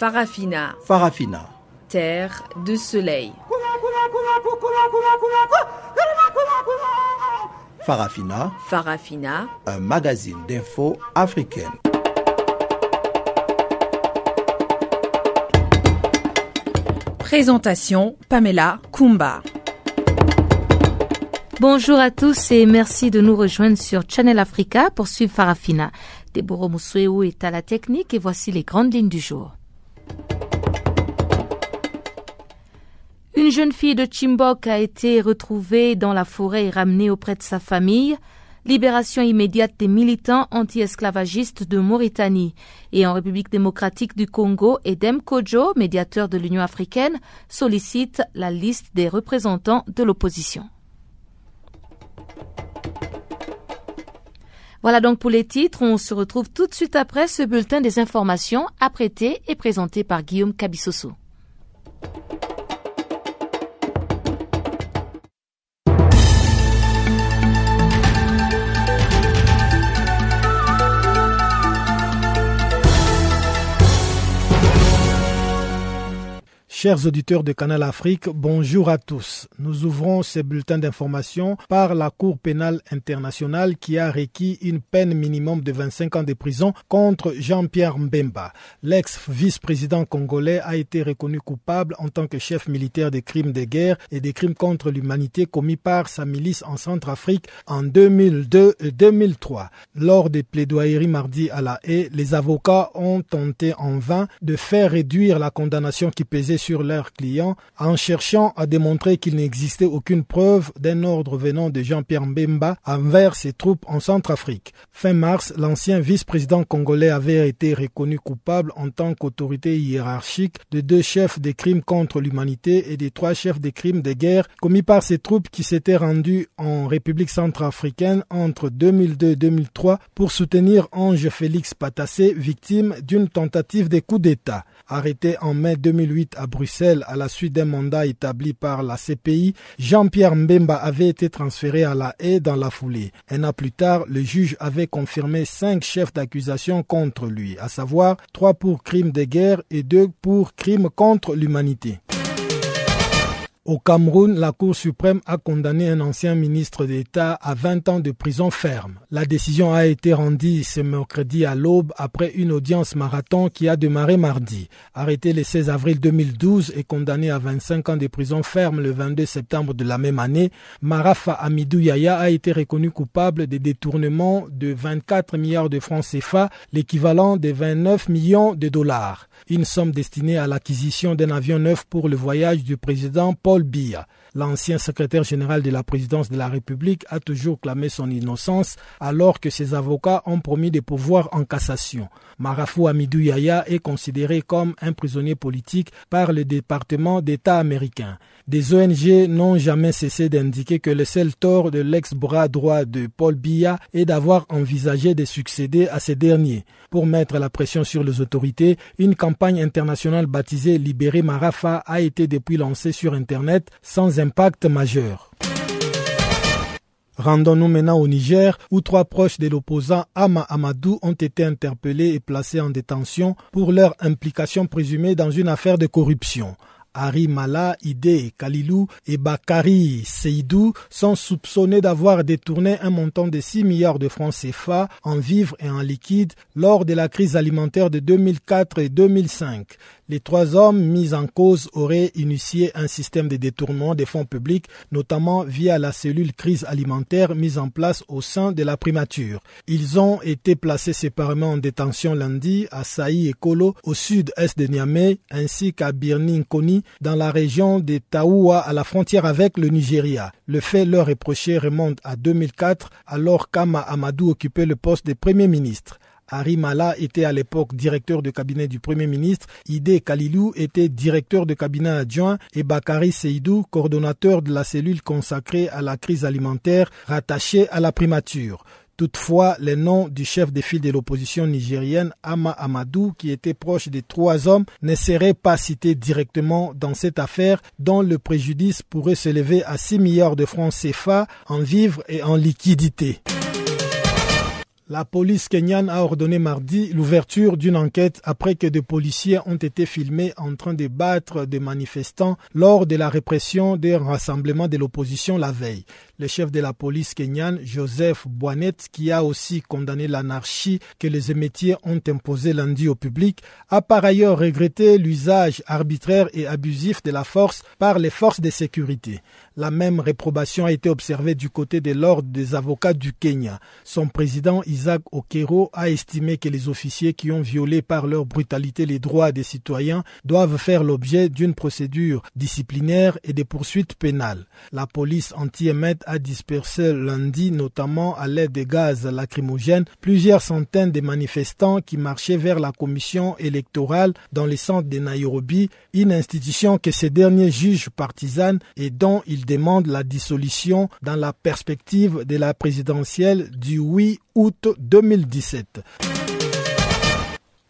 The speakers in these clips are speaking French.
Farafina. Farafina. Terre de soleil. Farafina. Farafina. Un magazine d'infos africaine. Présentation Pamela Kumba. Bonjour à tous et merci de nous rejoindre sur Channel Africa pour suivre Farafina. Deborah Moussueo est à la technique et voici les grandes lignes du jour. Une jeune fille de Chimbok a été retrouvée dans la forêt et ramenée auprès de sa famille. Libération immédiate des militants anti-esclavagistes de Mauritanie. Et en République démocratique du Congo, Edem Kojo, médiateur de l'Union africaine, sollicite la liste des représentants de l'opposition. Voilà donc pour les titres. On se retrouve tout de suite après ce bulletin des informations apprêté et présenté par Guillaume Cabissoso. Chers auditeurs de Canal Afrique, bonjour à tous. Nous ouvrons ce bulletin d'information par la Cour pénale internationale qui a requis une peine minimum de 25 ans de prison contre Jean-Pierre Mbemba. L'ex-vice-président congolais a été reconnu coupable en tant que chef militaire des crimes de guerre et des crimes contre l'humanité commis par sa milice en Centrafrique en 2002 et 2003. Lors des plaidoyeries mardi à la haie, les avocats ont tenté en vain de faire réduire la condamnation qui pesait sur leurs clients en cherchant à démontrer qu'il n'existait aucune preuve d'un ordre venant de Jean-Pierre Mbemba envers ses troupes en Centrafrique. Fin mars, l'ancien vice-président congolais avait été reconnu coupable en tant qu'autorité hiérarchique de deux chefs des crimes contre l'humanité et des trois chefs des crimes de guerre commis par ses troupes qui s'étaient rendues en République centrafricaine entre 2002 et 2003 pour soutenir Ange Félix Patassé, victime d'une tentative de coup d'État. Arrêté en mai 2008 à Bruxelles à la suite d'un mandat établi par la CPI, Jean-Pierre Mbemba avait été transféré à la haie dans la foulée. Un an plus tard, le juge avait confirmé cinq chefs d'accusation contre lui, à savoir trois pour crimes de guerre et deux pour crimes contre l'humanité. Au Cameroun, la Cour suprême a condamné un ancien ministre d'État à 20 ans de prison ferme. La décision a été rendue ce mercredi à l'aube après une audience marathon qui a démarré mardi. Arrêté le 16 avril 2012 et condamné à 25 ans de prison ferme le 22 septembre de la même année, Marafa Amidou Yaya a été reconnu coupable de détournement de 24 milliards de francs CFA, l'équivalent de 29 millions de dollars. Une somme destinée à l'acquisition d'un avion neuf pour le voyage du président Paul Biya. L'ancien secrétaire général de la présidence de la République a toujours clamé son innocence alors que ses avocats ont promis des pouvoirs en cassation. Marafou Amidou Yaya est considéré comme un prisonnier politique par le département d'État américain. Des ONG n'ont jamais cessé d'indiquer que le seul tort de l'ex-bras droit de Paul Biya est d'avoir envisagé de succéder à ces derniers. Pour mettre la pression sur les autorités, une campagne internationale baptisée Libérer Marafa a été depuis lancée sur Internet sans impact majeur. Rendons-nous maintenant au Niger, où trois proches de l'opposant Ama Amadou ont été interpellés et placés en détention pour leur implication présumée dans une affaire de corruption. Hari Mala, Ide Kalilou et Bakari Seydou sont soupçonnés d'avoir détourné un montant de 6 milliards de francs CFA en vivres et en liquide lors de la crise alimentaire de 2004 et 2005. Les trois hommes mis en cause auraient initié un système de détournement des fonds publics, notamment via la cellule crise alimentaire mise en place au sein de la primature. Ils ont été placés séparément en détention lundi à Saï et Kolo, au sud-est de Niamey, ainsi qu'à Birni Nkoni, dans la région de Taoua, à la frontière avec le Nigeria. Le fait leur reproché remonte à 2004, alors qu'Ama Amadou occupait le poste de Premier ministre. Harry Mala était à l'époque directeur de cabinet du Premier ministre, Ide Kalilou était directeur de cabinet adjoint et Bakari Seydou, coordonnateur de la cellule consacrée à la crise alimentaire rattachée à la primature. Toutefois, les noms du chef de file de l'opposition nigérienne, Ama Amadou, qui était proche des trois hommes, ne seraient pas cités directement dans cette affaire dont le préjudice pourrait s'élever à 6 milliards de francs CFA en vivres et en liquidités. La police kenyane a ordonné mardi l'ouverture d'une enquête après que des policiers ont été filmés en train de battre des manifestants lors de la répression des rassemblements de l'opposition la veille. Le chef de la police kenyane, Joseph Boinet, qui a aussi condamné l'anarchie que les émétiers ont imposée lundi au public, a par ailleurs regretté l'usage arbitraire et abusif de la force par les forces de sécurité. La même réprobation a été observée du côté de l'ordre des avocats du Kenya. Son président Isaac Okero a estimé que les officiers qui ont violé par leur brutalité les droits des citoyens doivent faire l'objet d'une procédure disciplinaire et des poursuites pénales. La police anti-émet a dispersé lundi, notamment à l'aide de gaz lacrymogènes, plusieurs centaines de manifestants qui marchaient vers la commission électorale dans le centre de Nairobi, une institution que ces derniers jugent partisane et dont ils demandent la dissolution dans la perspective de la présidentielle du 8 août 2017.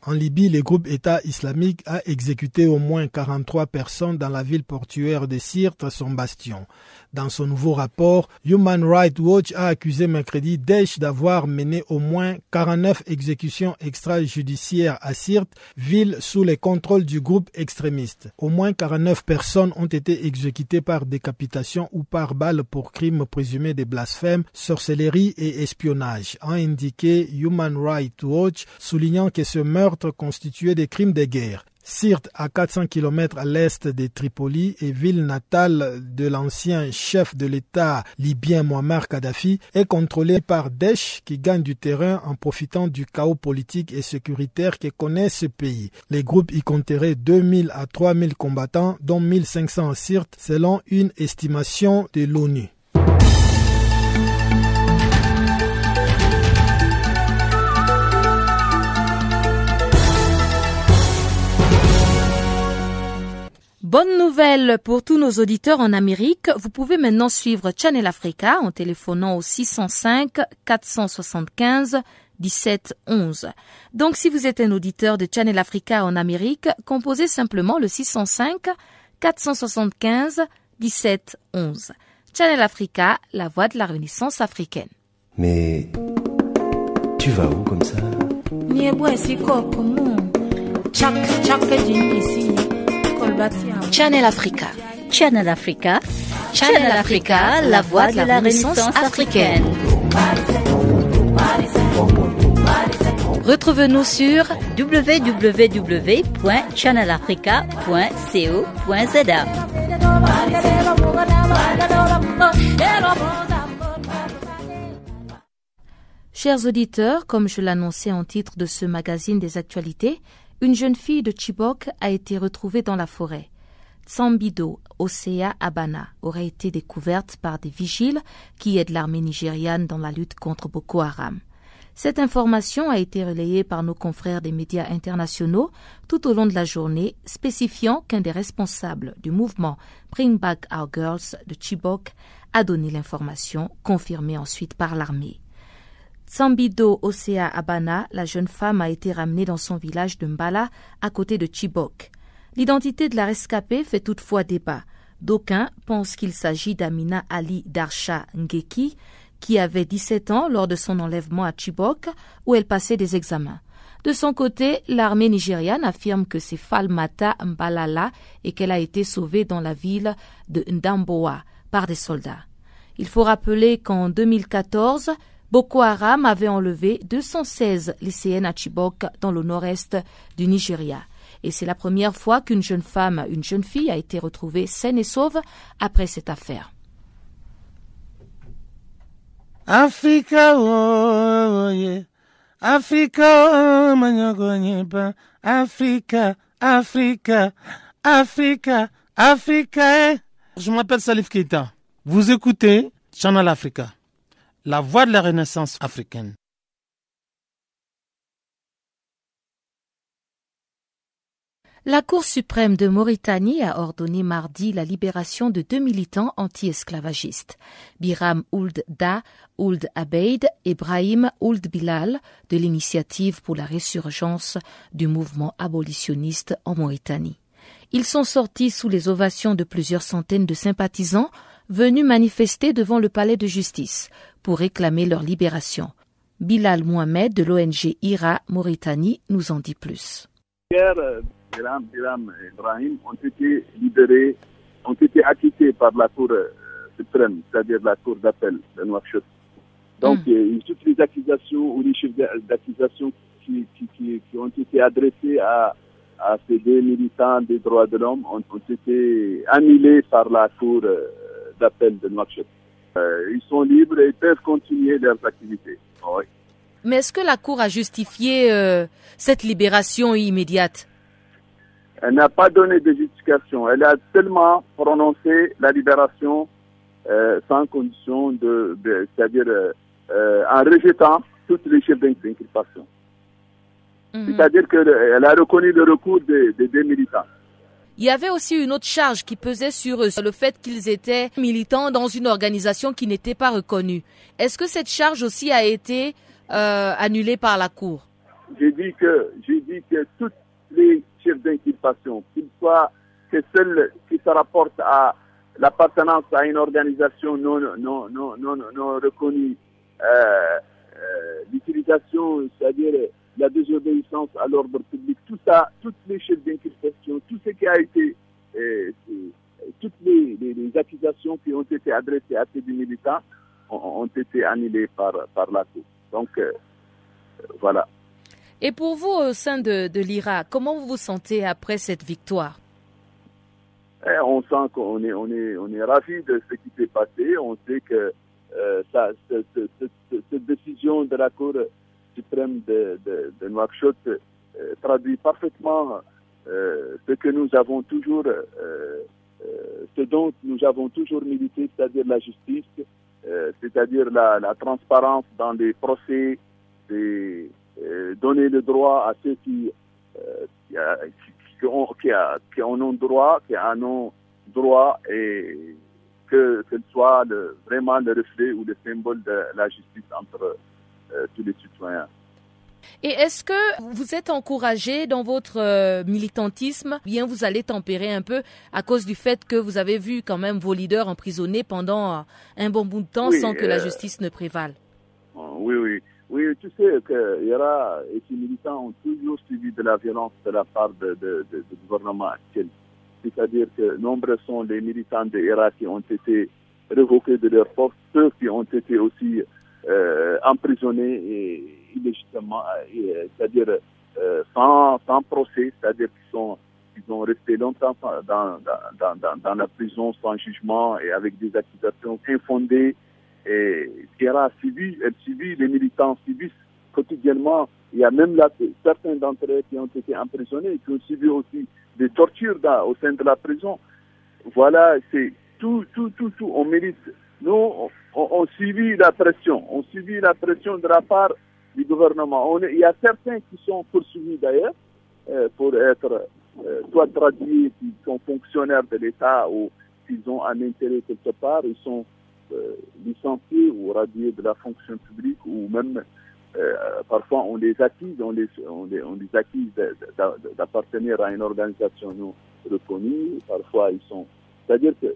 En Libye, le groupe État islamique a exécuté au moins 43 personnes dans la ville portuaire de Sirte, son bastion. Dans son nouveau rapport, Human Rights Watch a accusé mercredi Daesh d'avoir mené au moins 49 exécutions extrajudiciaires à Sirte, ville sous le contrôle du groupe extrémiste. Au moins 49 personnes ont été exécutées par décapitation ou par balle pour crimes présumés de blasphème, sorcellerie et espionnage, a indiqué Human Rights Watch, soulignant que ce meurtre constituait des crimes de guerre. Sirte, à 400 km à l'est de Tripoli et ville natale de l'ancien chef de l'État libyen Muammar Kadhafi, est contrôlée par Daesh qui gagne du terrain en profitant du chaos politique et sécuritaire que connaît ce pays. Les groupes y compteraient 2000 à 3000 combattants, dont 1500 à Sirte, selon une estimation de l'ONU. Bonne nouvelle pour tous nos auditeurs en Amérique. Vous pouvez maintenant suivre Channel Africa en téléphonant au 605 475 17 11. Donc si vous êtes un auditeur de Channel Africa en Amérique, composez simplement le 605 475 17 11. Channel Africa, la voix de la Renaissance africaine. Mais tu vas où comme ça? Channel Africa. Channel Africa. Channel Africa, la voix de la Renaissance africaine. Retrouve-nous sur www.channelafrica.co.za. Chers auditeurs, comme je l'annonçais en titre de ce magazine des actualités, une jeune fille de Chibok a été retrouvée dans la forêt. Tsambido Osea Abana aurait été découverte par des vigiles qui aident l'armée nigériane dans la lutte contre Boko Haram. Cette information a été relayée par nos confrères des médias internationaux tout au long de la journée, spécifiant qu'un des responsables du mouvement Bring Back Our Girls de Chibok a donné l'information, confirmée ensuite par l'armée. Sambido Osea Abana, la jeune femme a été ramenée dans son village de Mbala, à côté de Chibok. L'identité de la rescapée fait toutefois débat. D'aucuns pensent qu'il s'agit d'Amina Ali Darsha Ngeki, qui avait 17 ans lors de son enlèvement à Chibok, où elle passait des examens. De son côté, l'armée nigériane affirme que c'est Falmata Mbalala et qu'elle a été sauvée dans la ville de Ndamboa par des soldats. Il faut rappeler qu'en 2014, Boko Haram avait enlevé 216 lycéennes à Chibok dans le nord-est du Nigeria. Et c'est la première fois qu'une jeune femme, une jeune fille, a été retrouvée saine et sauve après cette affaire. Africa, oh, yeah. Africa, oh, Africa, Africa, Africa, Africa. Je m'appelle Salif Keita. Vous écoutez Channel Africa la voix de la Renaissance africaine. La Cour suprême de Mauritanie a ordonné mardi la libération de deux militants anti-esclavagistes, Biram Ould Da Ould Abeid et Brahim Ould Bilal, de l'initiative pour la résurgence du mouvement abolitionniste en Mauritanie. Ils sont sortis sous les ovations de plusieurs centaines de sympathisants venus manifester devant le palais de justice pour réclamer leur libération. Bilal Mohamed de l'ONG IRA Mauritanie nous en dit plus. Hier, euh, Biram, Biram et Ibrahim ont été libérés, ont été acquittés par la Cour euh, suprême, c'est-à-dire la Cour d'appel de Nouakchott. Donc, Mm. euh, toutes les accusations ou les chefs d'a- d'accusation qui, qui, qui, qui ont été adressés à, à ces deux militants des droits de l'homme ont, ont été annulés par la Cour d'appel de Nouakchott. Euh, ils sont libres et ils peuvent continuer leurs activités. Oui. Mais est-ce que la Cour a justifié euh, cette libération immédiate? Elle n'a pas donné de justification. Elle a seulement prononcé la libération euh, sans condition de, de- c'est-à-dire euh, en rejetant toutes les chefs d'inculpation. Mhm. C'est-à-dire qu'elle a reconnu le recours des, des deux militants. Il y avait aussi une autre charge qui pesait sur eux, le fait qu'ils étaient militants dans une organisation qui n'était pas reconnue. Est-ce que cette charge aussi a été euh, annulée par la Cour? J'ai dit que que toutes les chefs d'inculpation, qu'ils soient que celles qui se rapportent à l'appartenance à une organisation non non non non, non reconnue, euh, euh, l'utilisation, c'est-à-dire la désobéissance à l'ordre public, tout ça, toutes les chefs d'inculpation, tout ce qui a été, euh, euh, toutes les, les- les accusations qui ont été adressées à ces militants ont, ont été annulées par, par la Cour. Donc, euh, voilà. Et pour vous, au sein de, de l'IRA, comment vous vous sentez après cette victoire? Eh, on sent qu'on est, on est, on est ravi de ce qui s'est passé. On sait que euh, ça, cette décision de la Cour suprême de, de, de euh, traduit parfaitement euh, ce que nous avons toujours, euh, ce dont nous avons toujours milité, c'est-à-dire la justice, c'est-à-dire la, transparence dans les procès, donner le droit à ceux qui, ont, en ont droit, qui en ont droit et que ce soit le, vraiment le reflet ou le symbole de la justice entre euh, tous les citoyens. Et est-ce que vous êtes encouragé dans votre euh, militantisme? Ou Bien, vous allez tempérer un peu à cause du fait que vous avez vu quand même vos leaders emprisonnés pendant euh, un bon bout de temps Oui, sans que la euh, justice ne prévale? Oui, oui. Oui, tu sais que Yara et ses militants ont toujours subi de la violence de la part du gouvernement actuel. C'est-à-dire que nombreux sont les militants de Yara qui ont été révoqués de leur poste, ceux qui ont été aussi euh, emprisonnés et illégitimement, et, euh, c'est-à-dire euh, sans, sans procès, c'est-à-dire qu'ils sont ils ont resté longtemps dans, dans, dans, dans, la prison sans jugement et avec des accusations infondées. Et Sierra a suivi, elle subit, les militants subissent quotidiennement. Il y a même là certains d'entre eux qui ont été emprisonnés, qui ont subi aussi des tortures au sein de la prison. Voilà, c'est tout, tout, tout, tout. On mérite. Nous, on, on la pression. On subit la pression de la part du gouvernement. On est- il y a certains qui sont poursuivis d'ailleurs euh, pour être euh, soit traduits, qui sont fonctionnaires de l'État ou s'ils ont un intérêt quelque part, ils sont euh, licenciés ou radiés de la fonction publique ou même euh, parfois on les accuse, on les, on les, on les accuse d'appartenir à une organisation non reconnue. Parfois ils sont, c'est-à-dire que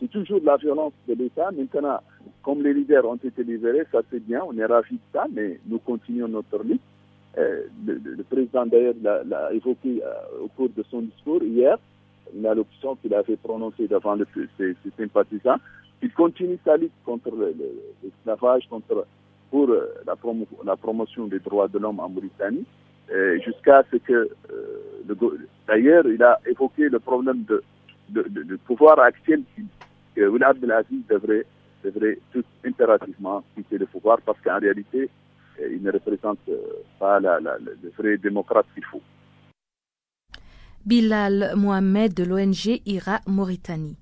c'est toujours de la violence de l'État. Maintenant, comme les leaders ont été libérés, ça c'est bien, on est ravis de ça, mais nous continuons notre lutte. Euh, le, président d'ailleurs l'a évoqué euh, au cours de son discours hier, une allocution qu'il avait prononcée devant le- ses, sympathisants. Il continue sa lutte contre le- le- l'esclavage, contre pour euh, la, promo- la promotion des droits de l'homme en Mauritanie, jusqu'à ce que d'ailleurs il a évoqué le problème de, de pouvoir actuel que Oulad Abdelaziz devrait devrait tout impérativement quitter le pouvoir parce qu'en réalité euh, il ne représente euh, pas la, la- le le vrai démocrate qu'il faut. Bilal Mohamed de l'ONG IRA Mauritanie.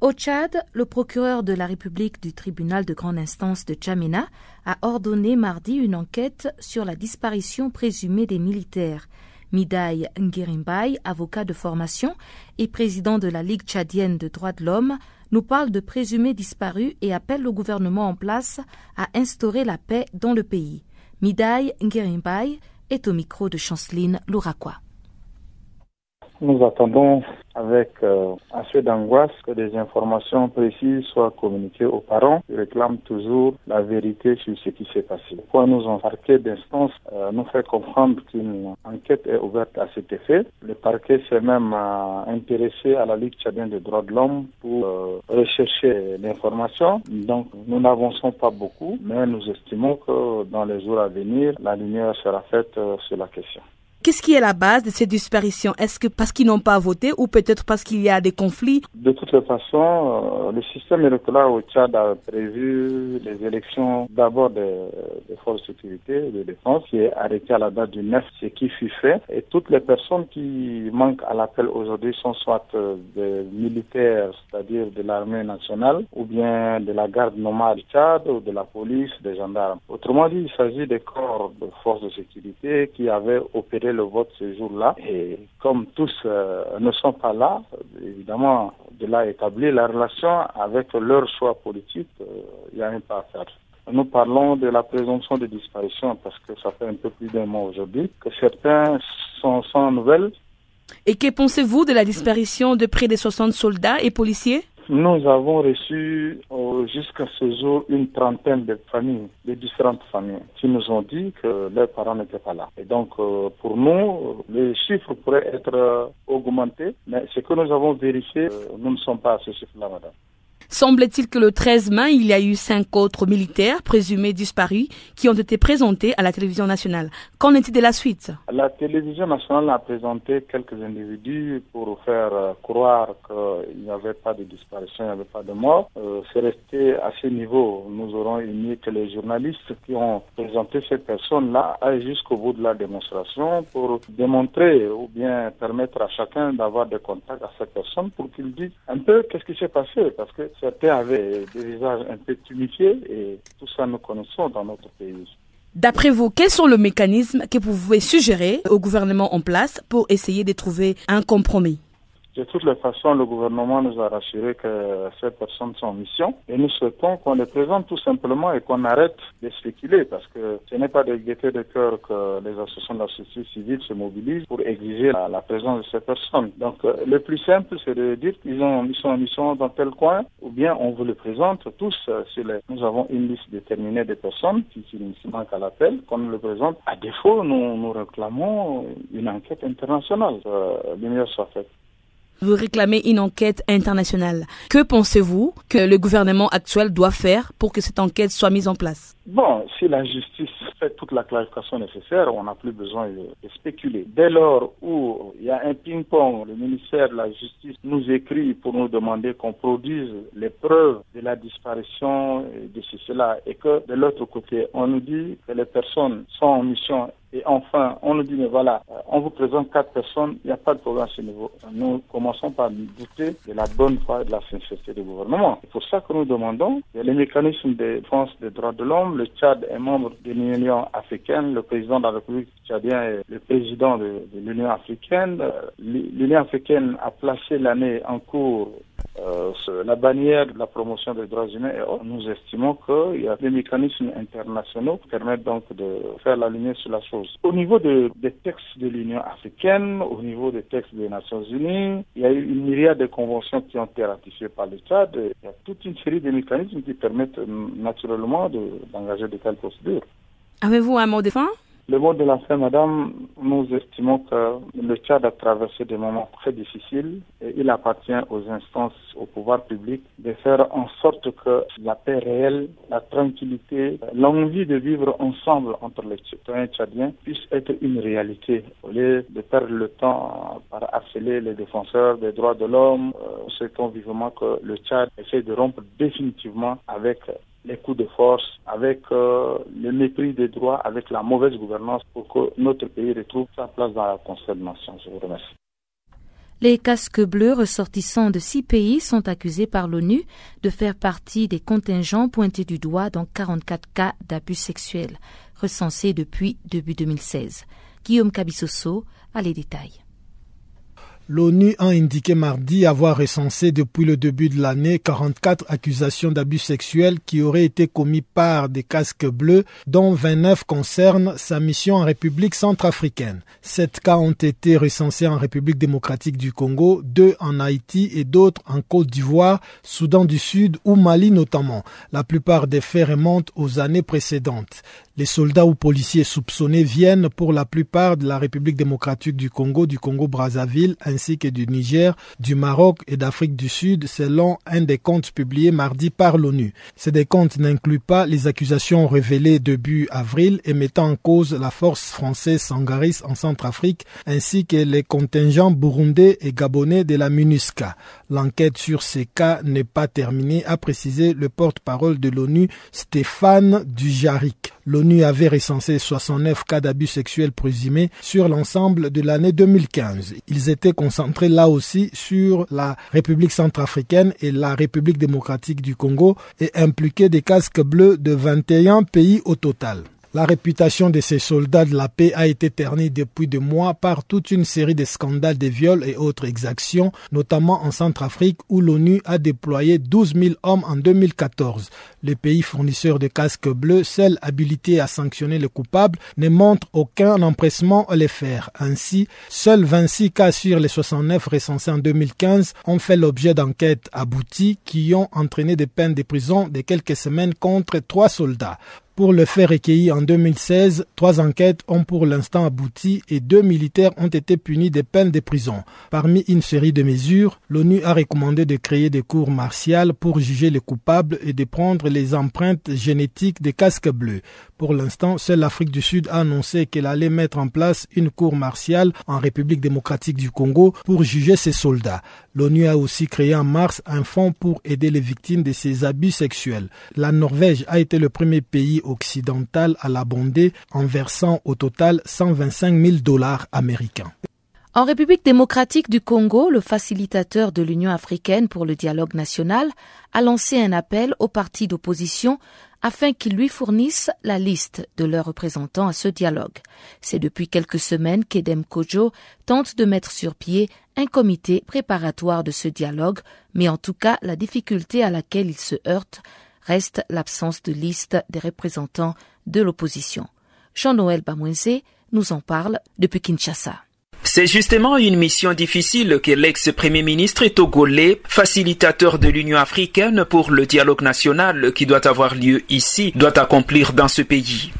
Au Tchad, le procureur de la République du tribunal de grande instance de Djamena a ordonné mardi une enquête sur la disparition présumée des militaires. Midaï Ngirimbay, avocat de formation et président de la Ligue tchadienne de droits de l'homme, nous parle de présumés disparus et appelle le gouvernement en place à instaurer la paix dans le pays. Midaï Ngirimbay est au micro de Chanceline Louraquois. Nous attendons avec euh, assez d'angoisse que des informations précises soient communiquées aux parents qui réclament toujours la vérité sur ce qui s'est passé. Pourquoi nous en parquet d'instance euh, nous fait comprendre qu'une enquête est ouverte à cet effet. Le parquet s'est même euh, intéressé à la Ligue tchadienne des droits de l'homme pour euh, rechercher l'information. Donc nous n'avançons pas beaucoup, mais nous estimons que dans les jours à venir, la lumière sera faite euh, sur la question. Qu'est-ce qui est la base de ces disparitions? Est-ce que parce qu'ils n'ont pas voté ou peut-être parce qu'il y a des conflits? De toutes les façons, euh, le système électoral au Tchad a prévu les élections d'abord des, forces de sécurité de défense qui est arrêté à la date du 9, ce qui fut fait. Et toutes les personnes qui manquent à l'appel aujourd'hui sont soit euh, des militaires, c'est-à-dire de l'armée nationale, ou bien de la garde nomade Tchad, ou de la police, des gendarmes. Autrement dit, il s'agit des corps de forces de sécurité qui avaient opéré le vote ce jour-là. Et comme tous euh, ne sont pas là, évidemment, de là établir la relation avec leur choix politique, euh, il y a un pas à faire. Nous parlons de la présomption de disparition parce que ça fait un peu plus d'un mois aujourd'hui que certains sont sans nouvelles. Et que pensez-vous de la disparition de près de 60 soldats et policiers? Nous avons reçu euh, jusqu'à ce jour une trentaine de familles, de différentes familles, qui nous ont dit que leurs parents n'étaient pas là. Et donc, euh, pour nous, les chiffres pourraient être euh, augmentés, mais ce que nous avons vérifié, euh, nous ne sommes pas à ce chiffre-là, madame. Semble-t-il que le 13 mai, il y a eu cinq autres militaires présumés disparus qui ont été présentés à la télévision nationale. Qu'en est-il de la suite? La télévision nationale a présenté quelques individus pour faire euh, croire qu'il n'y avait pas de disparition, il n'y avait pas de mort. Euh, C'est resté à ce niveau. Nous aurons aimé que les journalistes qui ont présenté ces personnes-là aillent jusqu'au bout de la démonstration pour démontrer ou bien permettre à chacun d'avoir des contacts à ces personnes pour qu'ils disent un peu qu'est-ce qui s'est passé parce que certains avaient des visages un peu tumifiés et tout ça nous connaissons dans notre pays. D'après vous, quels sont les mécanismes que vous pouvez suggérer au gouvernement en place pour essayer de trouver un compromis? De toutes les façons, le gouvernement nous a rassuré que ces personnes sont en mission et nous souhaitons qu'on les présente tout simplement et qu'on arrête de spéculer parce que ce n'est pas de gaieté de cœur que les associations de la société civile se mobilisent pour exiger la, présence de ces personnes. Donc euh, le plus simple, c'est de dire qu'ils ont, ils sont en mission dans tel coin ou bien on vous les présente tous. euh, les... Nous avons une liste déterminée de personnes qui, qui manquent à l'appel, qu'on nous le présente. À défaut, nous, nous réclamons une enquête internationale. Euh, lumière soit faite. Vous réclamez une enquête internationale. Que pensez-vous que le gouvernement actuel doit faire pour que cette enquête soit mise en place? Bon, si la justice fait toute la clarification nécessaire, on n'a plus besoin de, spéculer. Dès lors où il y a un ping-pong, le ministère de la Justice nous écrit pour nous demander qu'on produise les preuves de la disparition de ceci-là et que de l'autre côté, on nous dit que les personnes sont en mission et enfin, on nous dit, mais voilà, euh, on vous présente quatre personnes, il n'y a pas de problème à ce niveau. Nous commençons par nous douter de la bonne foi et de la sincérité du gouvernement. C'est pour ça que nous demandons les mécanismes de défense des droits de l'homme, le Tchad est membre de l'Union africaine, le président de la République tchadienne est le président de, de l'Union africaine. Euh, L'Union africaine a placé l'année en cours euh, la bannière de la promotion des droits humains et nous estimons qu'il y a des mécanismes internationaux qui permettent donc de faire la lumière sur la chose. Au niveau de- des textes de l'Union africaine, au niveau des textes des Nations Unies, il y a eu une myriade de conventions qui ont été ratifiées par le Tchad. Il y a toute une série de mécanismes qui permettent euh, naturellement de- d'engager de telles procédures. Avez-vous un mot de fin? Le mot de la fin, madame, nous estimons que le Tchad a traversé des moments très difficiles et il appartient aux instances, au pouvoir public de faire en sorte que la paix réelle, la tranquillité, l'envie de vivre ensemble entre les citoyens tchadiens puisse être une réalité au lieu de perdre le temps par harceler les défenseurs des droits de l'homme. Euh, souhaitons vivement que le Tchad essaie de rompre définitivement avec les coups de force, avec euh, le mépris des droits, avec la mauvaise gouvernance pour que notre pays retrouve sa place dans la nation. Je vous remercie. Les casques bleus ressortissants de six pays sont accusés par l'ONU de faire partie des contingents pointés du doigt dans 44 cas d'abus sexuels recensés depuis début 2016. Guillaume Cabissoso a les détails. L'ONU a indiqué mardi avoir recensé depuis le début de l'année 44 accusations d'abus sexuels qui auraient été commis par des casques bleus, dont 29 concernent sa mission en République centrafricaine. Sept cas ont été recensés en République démocratique du Congo, deux en Haïti et d'autres en Côte d'Ivoire, Soudan du Sud ou Mali notamment. La plupart des faits remontent aux années précédentes. Les soldats ou policiers soupçonnés viennent pour la plupart de la République démocratique du Congo, du Congo-Brazzaville, ainsi que du Niger, du Maroc et d'Afrique du Sud, selon un des comptes publiés mardi par l'ONU. Ces décomptes n'incluent pas les accusations révélées début avril et mettant en cause la force française Sangaris en Centrafrique, ainsi que les contingents burundais et gabonais de la MINUSCA. L'enquête sur ces cas n'est pas terminée, a précisé le porte-parole de l'ONU, Stéphane Dujarric. L'ONU avait recensé 69 cas d'abus sexuels présumés sur l'ensemble de l'année 2015. Ils étaient concentrés là aussi sur la République centrafricaine et la République démocratique du Congo et impliquaient des casques bleus de 21 pays au total. La réputation de ces soldats de la paix a été ternie depuis des mois par toute une série de scandales de viols et autres exactions, notamment en Centrafrique où l'ONU a déployé 12 000 hommes en 2014. Les pays fournisseurs de casques bleus, seuls habilités à sanctionner les coupables, ne montrent aucun empressement à les faire. Ainsi, seuls 26 cas sur les 69 recensés en 2015 ont fait l'objet d'enquêtes abouties qui ont entraîné des peines de prison de quelques semaines contre trois soldats. Pour le fait recueilli en 2016, trois enquêtes ont pour l'instant abouti et deux militaires ont été punis de peines de prison. Parmi une série de mesures, l'ONU a recommandé de créer des cours martiales pour juger les coupables et de prendre les empreintes génétiques des casques bleus. Pour l'instant, seule l'Afrique du Sud a annoncé qu'elle allait mettre en place une cour martiale en République démocratique du Congo pour juger ses soldats. L'ONU a aussi créé en mars un fonds pour aider les victimes de ces abus sexuels. La Norvège a été le premier pays occidental à l'abonder en versant au total 125 000 dollars américains. En République démocratique du Congo, le facilitateur de l'Union africaine pour le dialogue national a lancé un appel aux partis d'opposition afin qu'ils lui fournissent la liste de leurs représentants à ce dialogue. C'est depuis quelques semaines qu'Edem Kojo tente de mettre sur pied un comité préparatoire de ce dialogue, mais en tout cas la difficulté à laquelle il se heurte reste l'absence de liste des représentants de l'opposition. Jean-Noël Bamouense nous en parle depuis Kinshasa. C'est justement une mission difficile que l'ex-premier ministre togolais, facilitateur de l'Union africaine pour le dialogue national qui doit avoir lieu ici, doit accomplir dans ce pays.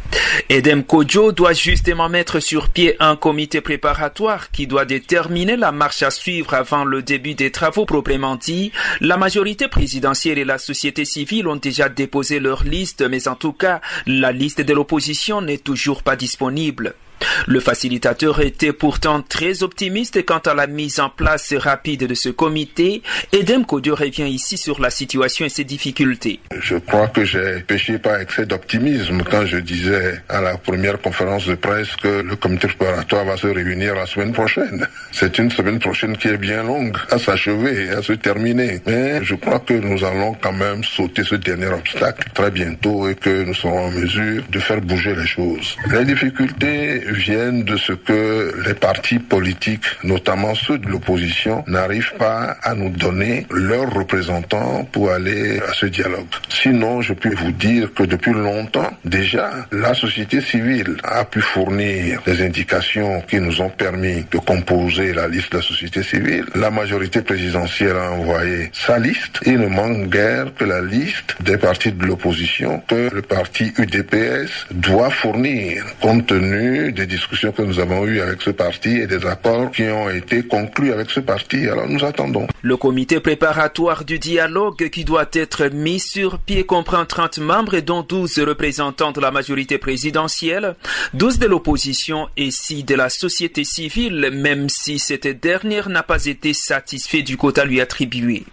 Edem Kojo doit justement mettre sur pied un comité préparatoire qui doit déterminer la marche à suivre avant le début des travaux proprement dit. La majorité présidentielle et la société civile ont déjà déposé leur liste, mais en tout cas, la liste de l'opposition n'est toujours pas disponible. Le facilitateur était pourtant très optimiste quant à la mise en place rapide de ce comité. Edem Kodio revient ici sur la situation et ses difficultés. Je crois que j'ai péché par excès d'optimisme quand je disais à la première conférence de presse que le comité préparatoire va se réunir la semaine prochaine. C'est une semaine prochaine qui est bien longue à s'achever, à se terminer. Mais je crois que nous allons quand même sauter ce dernier obstacle très bientôt et que nous serons en mesure de faire bouger les choses. Les difficultés viennent de ce que les partis politiques, notamment ceux de l'opposition, n'arrivent pas à nous donner leurs représentants pour aller à ce dialogue. Sinon, je peux vous dire que depuis longtemps, déjà, la société civile a pu fournir des indications qui nous ont permis de composer la liste de la société civile. La majorité présidentielle a envoyé sa liste. Il ne manque guère que la liste des partis de l'opposition que le parti UDPS doit fournir compte tenu des discussions que nous avons eues avec ce parti et des accords qui ont été conclus avec ce parti. Alors nous attendons. Le comité préparatoire du dialogue qui doit être mis sur pied comprend 30 membres dont 12 représentants de la majorité présidentielle, 12 de l'opposition et 6 de la société civile, même si cette dernière n'a pas été satisfaite du quota lui attribué.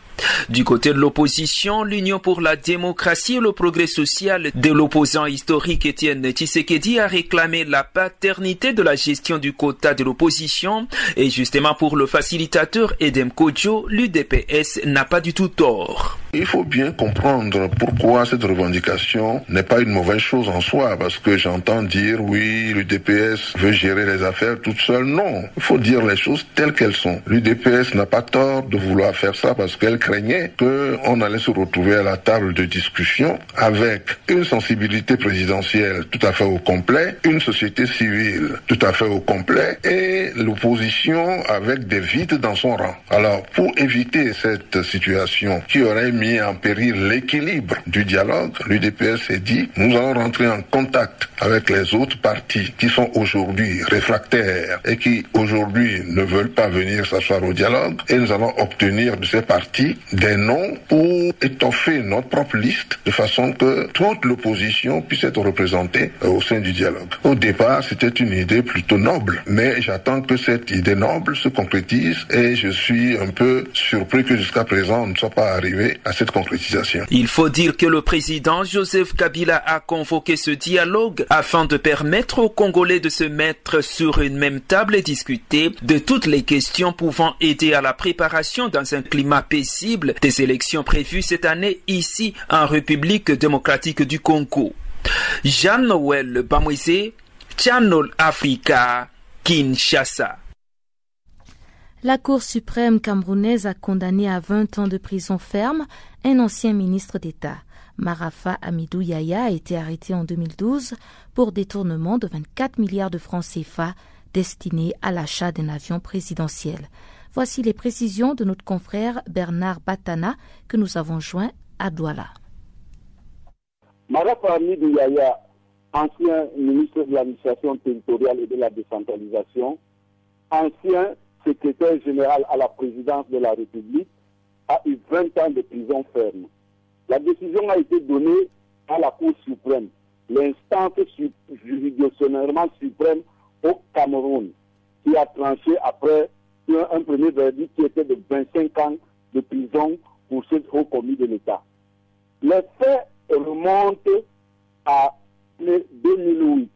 Du côté de l'opposition, l'Union pour la démocratie et le progrès social de l'opposant historique Étienne Tshisekedi a réclamé la paternité de la gestion du quota de l'opposition et justement pour le facilitateur Edem Kojo, l'UDPS n'a pas du tout tort. Il faut bien comprendre pourquoi cette revendication n'est pas une mauvaise chose en soi, parce que j'entends dire oui, l'UDPS veut gérer les affaires toute seule. Non, il faut dire les choses telles qu'elles sont. L'UDPS n'a pas tort de vouloir faire ça parce qu'elle craignait qu'on allait se retrouver à la table de discussion avec une sensibilité présidentielle tout à fait au complet, une société civile tout à fait au complet et l'opposition avec des vides dans son rang. Alors, pour éviter cette situation qui aurait mis en péril l'équilibre du dialogue, l'UDPS s'est dit, nous allons rentrer en contact avec les autres partis qui sont aujourd'hui réfractaires et qui aujourd'hui ne veulent pas venir s'asseoir au dialogue et nous allons obtenir de ces partis des noms pour étoffer notre propre liste de façon que toute l'opposition puisse être représentée au sein du dialogue. Au départ, c'était une idée plutôt noble, mais j'attends que cette idée noble se concrétise et je suis un peu surpris que jusqu'à présent on ne soit pas arrivé cette concrétisation. Il faut dire que le président Joseph Kabila a convoqué ce dialogue afin de permettre aux Congolais de se mettre sur une même table et discuter de toutes les questions pouvant aider à la préparation dans un climat paisible des élections prévues cette année ici en République démocratique du Congo. Jean-Noël Bamouise, Channel Africa, Kinshasa. La Cour suprême camerounaise a condamné à 20 ans de prison ferme un ancien ministre d'État. Marafa Amidou Yaya a été arrêté en 2012 pour détournement de 24 milliards de francs CFA destinés à l'achat d'un avion présidentiel. Voici les précisions de notre confrère Bernard Batana que nous avons joint à Douala. Marafa Amidou Yaya, ancien ministre de l'administration territoriale et de la décentralisation, ancien secrétaire général à la présidence de la République, a eu 20 ans de prison ferme. La décision a été donnée à la Cour suprême, l'instance juridictionnellement suprême au Cameroun, qui a tranché après un, premier verdict qui était de 25 ans de prison pour ce haut commis de l'État. Les faits remontent à 2008,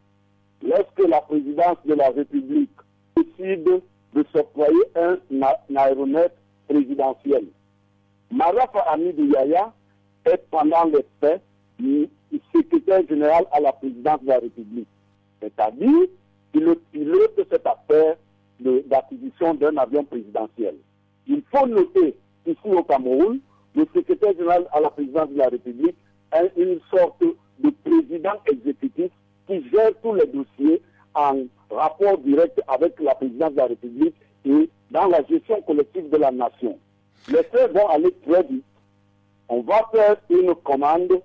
lorsque la présidence de la République décide de s'octroyer un, aéronef présidentiel. Marafa Amidou Yaya est pendant les faits secrétaire général à la présidence de la République. C'est-à-dire qu'il pilote cette affaire d'acquisition d'un avion présidentiel. Il faut noter ici au Cameroun, le secrétaire général à la présidence de la République est une sorte de président exécutif qui gère tous les dossiers en rapport direct avec la présidence de la République et dans la gestion collective de la nation. Les faits vont aller très vite. On va faire une commande.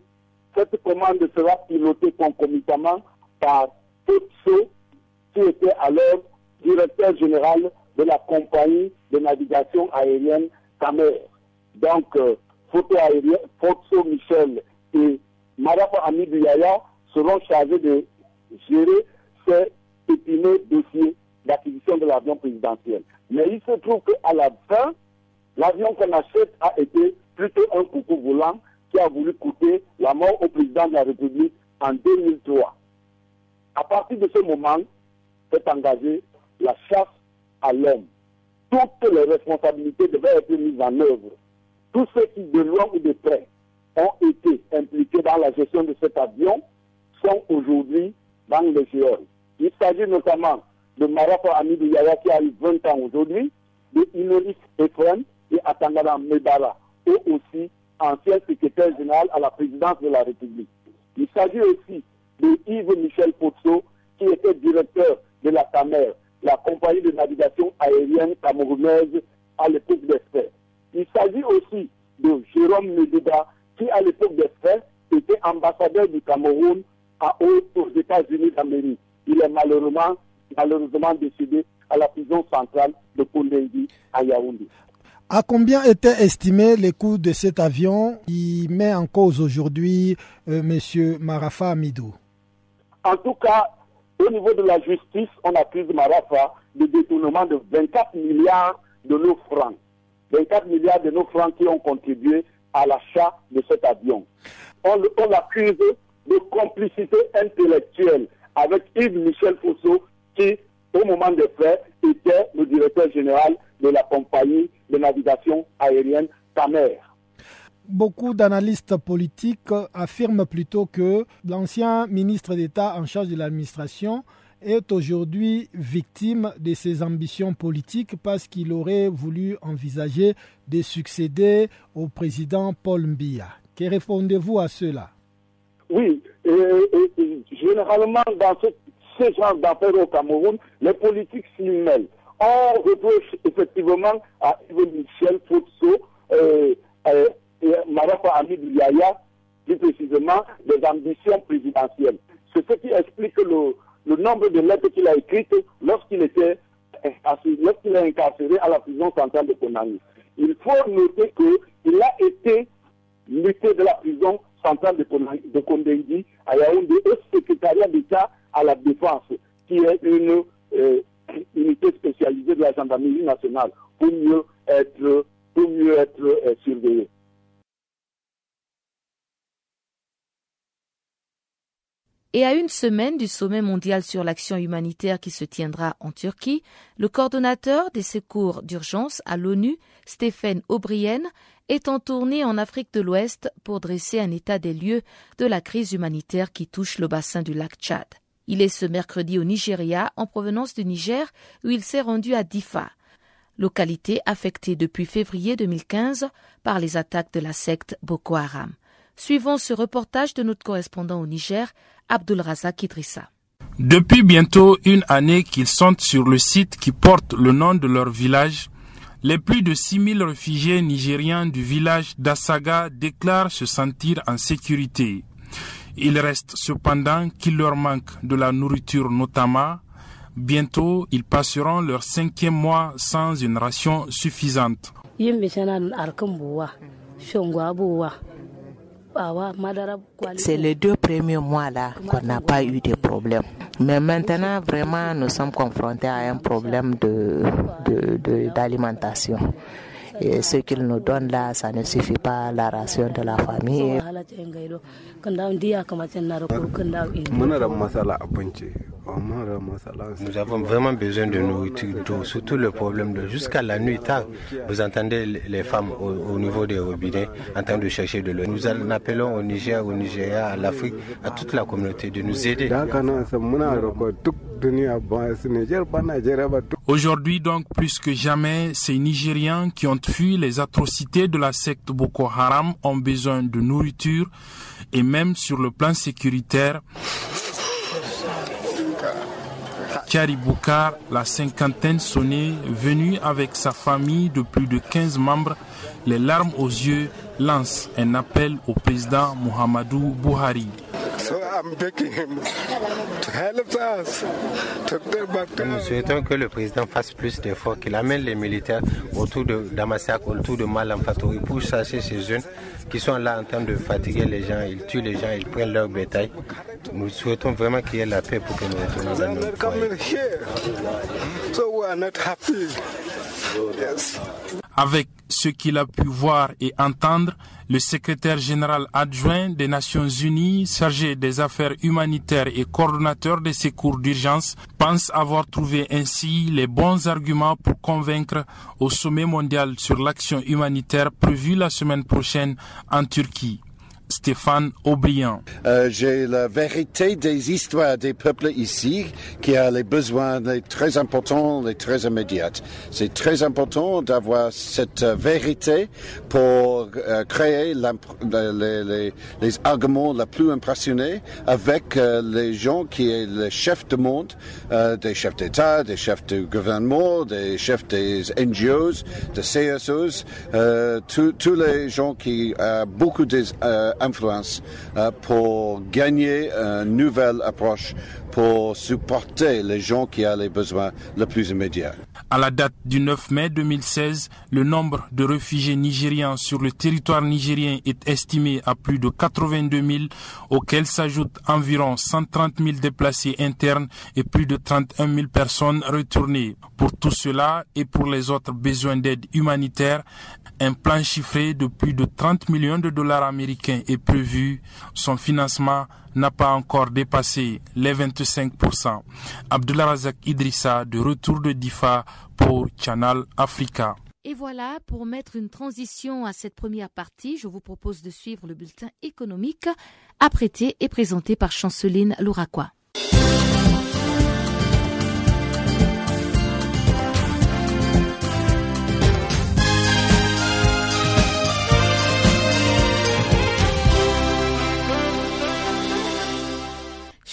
Cette commande sera pilotée concomitamment par Tutsu, qui était alors directeur général de la compagnie de navigation aérienne Camer. Donc, euh, Photo Photo Michel et Marafa Amidou Yaya seront chargés de gérer ces épineux dossier d'acquisition de l'avion présidentiel. Mais il se trouve qu'à la fin, l'avion qu'on achète a été plutôt un coucou volant qui a voulu coûter la mort au président de la République en 2003. À partir de ce moment, s'est engagée la chasse à l'homme. Toutes les responsabilités devaient être mises en œuvre. Tous ceux qui, de loin ou de près, ont été impliqués dans la gestion de cet avion sont aujourd'hui dans les géoles. Il s'agit notamment de Marafa Amidou Yaya qui a eu 20 ans aujourd'hui, de Inoris Ephraim et Atangana Medara, eux aussi ancien secrétaire général à la présidence de la République. Il s'agit aussi de Yves Michel Potso, qui était directeur de la CAMER, la compagnie de navigation aérienne camerounaise à l'époque des faits. Il s'agit aussi de Jérôme Medeba, qui à l'époque des faits était ambassadeur du Cameroun à, aux États-Unis d'Amérique il est malheureusement, malheureusement décédé à la prison centrale de Kondengui à Yaoundé. À combien était estimé le coût de cet avion qui met en cause aujourd'hui euh, M. Marafa Amidou? En tout cas, au niveau de la justice, on accuse Marafa de détournement de 24 milliards de nos francs. 24 milliards de nos francs qui ont contribué à l'achat de cet avion. On, l'accuse de complicité intellectuelle avec Yves Michel Fosso qui, au moment des faits, était le directeur général de la compagnie de navigation aérienne Tamer. Beaucoup d'analystes politiques affirment plutôt que l'ancien ministre d'État en charge de l'administration est aujourd'hui victime de ses ambitions politiques parce qu'il aurait voulu envisager de succéder au président Paul Mbiya. Que répondez-vous à cela? Oui, généralement dans ce, genre d'affaires au Cameroun, les politiques s'y mêlent. On reproche effectivement à Yves Michel Foutso Marafa Amid Yaya, plus précisément, des ambitions présidentielles. C'est ce qui explique le, nombre de lettres qu'il a écrites lorsqu'il était lorsqu'il est incarcéré à la prison centrale de Konami. Il faut noter qu'il a été muté de la prison centrale de, de à Yaoundé au secrétariat d'État à la défense, qui est une euh, unité spécialisée de la gendarmerie nationale pour mieux être, pour mieux être euh, surveillé. Et à une semaine du sommet mondial sur l'action humanitaire qui se tiendra en Turquie, le coordonnateur des secours d'urgence à l'ONU, Stéphane O'Brien, est en tournée en Afrique de l'Ouest pour dresser un état des lieux de la crise humanitaire qui touche le bassin du lac Tchad. Il est ce mercredi au Nigeria en provenance du Niger où il s'est rendu à Difa, localité affectée depuis février 2015 par les attaques de la secte Boko Haram. Suivons ce reportage de notre correspondant au Niger, Abdul Razak Idrissa. Depuis bientôt une année qu'ils sont sur le site qui porte le nom de leur village, les plus de 6000 réfugiés nigériens du village d'Assaga déclarent se sentir en sécurité. Il reste cependant qu'il leur manque de la nourriture notamment. Bientôt, ils passeront leur cinquième mois sans une ration suffisante. C'est les deux premiers mois là qu'on n'a pas eu de problème. Mais maintenant, vraiment, nous sommes confrontés à un problème d'alimentation. De, de, et ce qu'ils nous donnent là, ça ne suffit pas à la ration de la famille. Nous avons vraiment besoin de nourriture, surtout le problème de jusqu'à la nuit tard. Vous entendez les femmes au, niveau des robinets en train de chercher de l'eau. Nous en appelons au Niger, au Nigeria, à l'Afrique, à toute la communauté de nous aider. Aujourd'hui donc, plus que jamais, ces Nigériens qui ont fui les atrocités de la secte Boko Haram ont besoin de nourriture et même sur le plan sécuritaire. Kari Boukar, la cinquantaine sonnée, venu avec sa famille de plus de 15 membres, les larmes aux yeux, lance un appel au président Muhammadu Buhari. Nous souhaitons que le président fasse plus d'efforts, qu'il amène les militaires autour de Damassak, autour de Malamfatouri pour chercher ces jeunes qui sont là en train de fatiguer les gens, ils tuent les gens, ils prennent leur bétail. Nous souhaitons vraiment qu'il y ait la paix pour que nous retournions dans nos Avec ce qu'il a pu voir et entendre, le secrétaire général adjoint des Nations Unies chargé des affaires humanitaires et coordonnateur des secours d'urgence pense avoir trouvé ainsi les bons arguments pour convaincre au sommet mondial sur l'action humanitaire prévu la semaine prochaine en Turquie. Stéphane Aubrien. Euh, J'ai la vérité des histoires des peuples ici qui a les besoins les très importants, les très immédiats. C'est très important d'avoir cette vérité pour euh, créer les, les, les, arguments les plus impressionnés avec euh, les gens qui sont les chefs du monde, des chefs d'État, des chefs du gouvernement, des chefs des NGOs, des CSOs, tous les gens qui ont beaucoup de influence euh, pour gagner une nouvelle approche pour supporter les gens qui ont les besoins les plus immédiats. À la date du 9 mai 2016, le nombre de réfugiés nigériens sur le territoire nigérien est estimé à plus de 82 000, auxquels s'ajoutent environ 130 000 déplacés internes et plus de 31 000 personnes retournées. Pour tout cela et pour les autres besoins d'aide humanitaire, un plan chiffré de plus de 30 millions de dollars américains est prévu. Son financement n'a pas encore dépassé les 25%. Abdullah Razak Idrissa de retour de DIFA pour Channel Africa. Et voilà, pour mettre une transition à cette première partie, je vous propose de suivre le bulletin économique apprêté et présenté par Chanceline Louraquois.